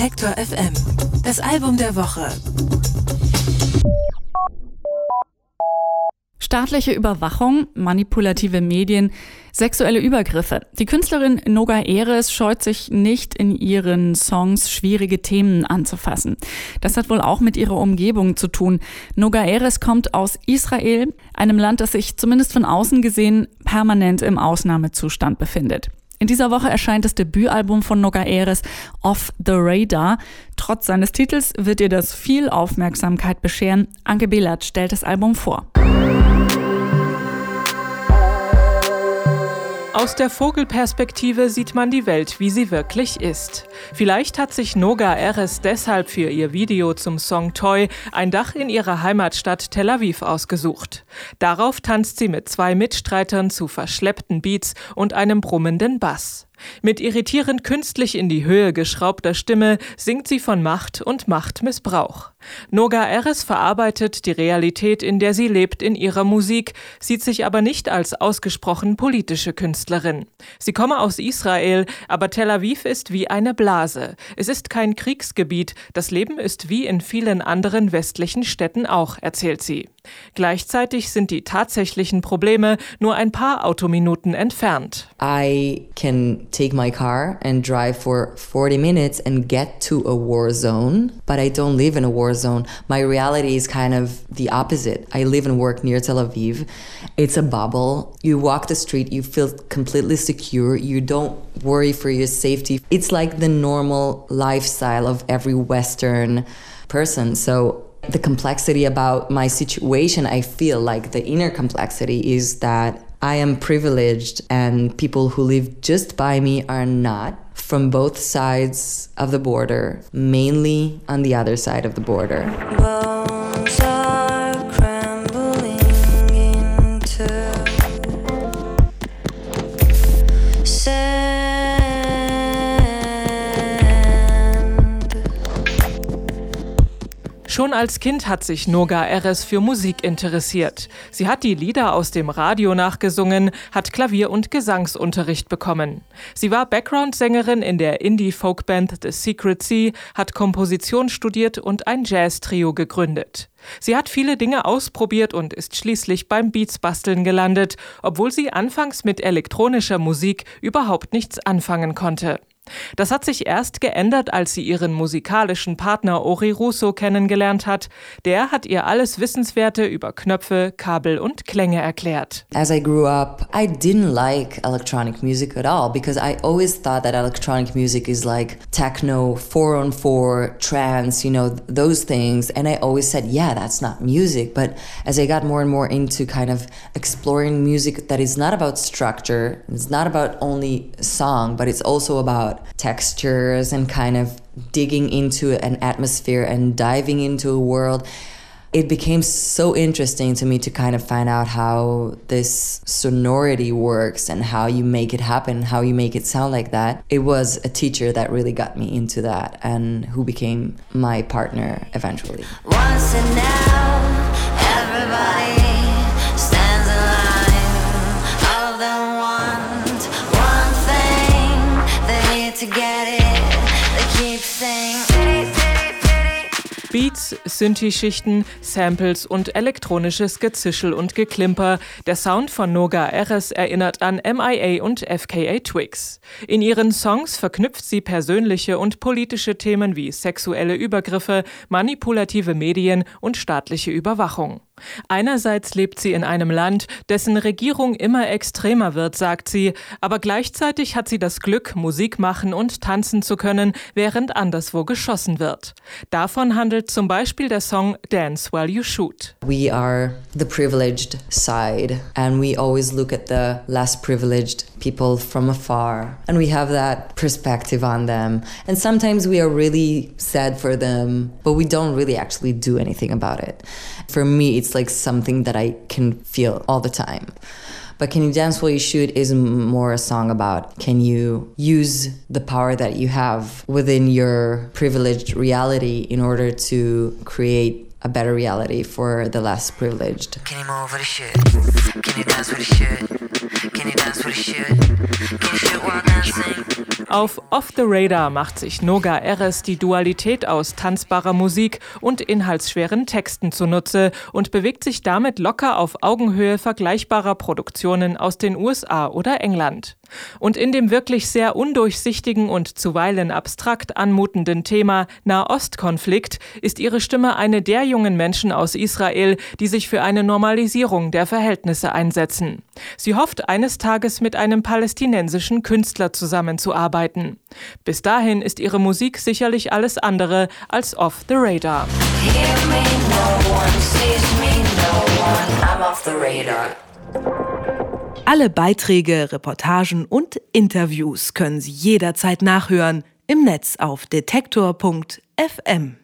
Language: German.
Detektor FM. Das Album der Woche. Staatliche Überwachung, manipulative Medien, sexuelle Übergriffe. Die Künstlerin Noga Eres scheut sich nicht in ihren Songs schwierige Themen anzufassen. Das hat wohl auch mit ihrer Umgebung zu tun. Noga Eres kommt aus Israel, einem Land, das sich zumindest von außen gesehen permanent im Ausnahmezustand befindet. In dieser Woche erscheint das Debütalbum von Noga Eres Off the Radar. Trotz seines Titels wird ihr das viel Aufmerksamkeit bescheren. Anke Behlert stellt das Album vor. Aus der Vogelperspektive sieht man die Welt, wie sie wirklich ist. Vielleicht hat sich Noga Eres deshalb für ihr Video zum Song Toy ein Dach in ihrer Heimatstadt Tel Aviv ausgesucht. Darauf tanzt sie mit zwei Mitstreitern zu verschleppten Beats und einem brummenden Bass. Mit irritierend künstlich in die Höhe geschraubter Stimme singt sie von Macht und Machtmissbrauch. Noga Eres verarbeitet die Realität, in der sie lebt, in ihrer Musik, sieht sich aber nicht als ausgesprochen politische Künstlerin. Sie komme aus Israel, aber Tel Aviv ist wie eine Blase. Es ist kein Kriegsgebiet, das Leben ist wie in vielen anderen westlichen Städten auch, erzählt sie. Gleichzeitig sind die tatsächlichen Probleme nur ein paar Autominuten entfernt. I can take my car and drive for 40 minutes and get to a war zone, but I don't live in a war zone. My reality is kind of the opposite. I live and work near Tel Aviv. It's a bubble. You walk the street, you feel completely secure. You don't worry for your safety. It's like the normal lifestyle of every Western person. So the complexity about my situation, I feel like the inner complexity is that I am privileged and people who live just by me are not from both sides of the border, mainly on the other side of the border. Schon als Kind hat sich Noga Eres für Musik interessiert. Sie hat die Lieder aus dem Radio nachgesungen, hat Klavier- und Gesangsunterricht bekommen. Sie war Background-Sängerin in der Indie-Folkband The Secret Sea, hat Komposition studiert und ein Jazz-Trio gegründet. Sie hat viele Dinge ausprobiert und ist schließlich beim Beats-Basteln gelandet, obwohl sie anfangs mit elektronischer Musik überhaupt nichts anfangen konnte. Das hat sich erst geändert, als sie ihren musikalischen Partner Ori Russo kennengelernt hat. Der hat ihr alles Wissenswerte über Knöpfe, Kabel und Klänge erklärt. As I grew up, I didn't like electronic music at all because I always thought that electronic music is like techno, four on four, trance, you know, those things. And I always said, yeah, that's not music. But as I got more and more into kind of exploring music that is not about structure, it's not about only song, but it's also about textures and kind of digging into an atmosphere and diving into a world it became so interesting to me to kind of find out how this sonority works and how you make it happen, how you make it sound like that. It was a teacher that really got me into that and who became my partner eventually. Once and now, Beats, Synthi-Schichten, Samples und elektronisches Gezischel und Geklimper. Der Sound von Noga Eres erinnert an MIA und FKA Twigs. In ihren Songs verknüpft sie persönliche und politische Themen wie sexuelle Übergriffe, manipulative Medien und staatliche Überwachung. Einerseits lebt sie in einem Land, dessen Regierung immer extremer wird, sagt sie, aber gleichzeitig hat sie das Glück, Musik machen und tanzen zu können, während anderswo geschossen wird. Davon handelt zum Beispiel der Song Dance While You Shoot. We are the privileged side and we always look at the less privileged people from afar and we have that perspective on them and sometimes we are really sad for them but we don't really actually do anything about it. For me it's like something that I can feel all the time. But Can You Dance While You Shoot is more a song about can you use the power that you have within your privileged reality in order to create a better reality for the less privileged. Can you move with a shit? Can you dance with a shit? Can you dance with a shit? Can you shit while dancing? Auf Off the Radar macht sich Noga Eres die Dualität aus tanzbarer Musik und inhaltsschweren Texten zunutze und bewegt sich damit locker auf Augenhöhe vergleichbarer Produktionen aus den USA oder England. Und in dem wirklich sehr undurchsichtigen und zuweilen abstrakt anmutenden Thema Nahostkonflikt ist ihre Stimme eine der jungen Menschen aus Israel, die sich für eine Normalisierung der Verhältnisse einsetzen. Sie hofft eines Tages mit einem palästinensischen Künstler zusammenzuarbeiten. Bis dahin ist ihre Musik sicherlich alles andere als off the radar. Alle Beiträge, Reportagen und Interviews können Sie jederzeit nachhören im Netz auf detektor.fm.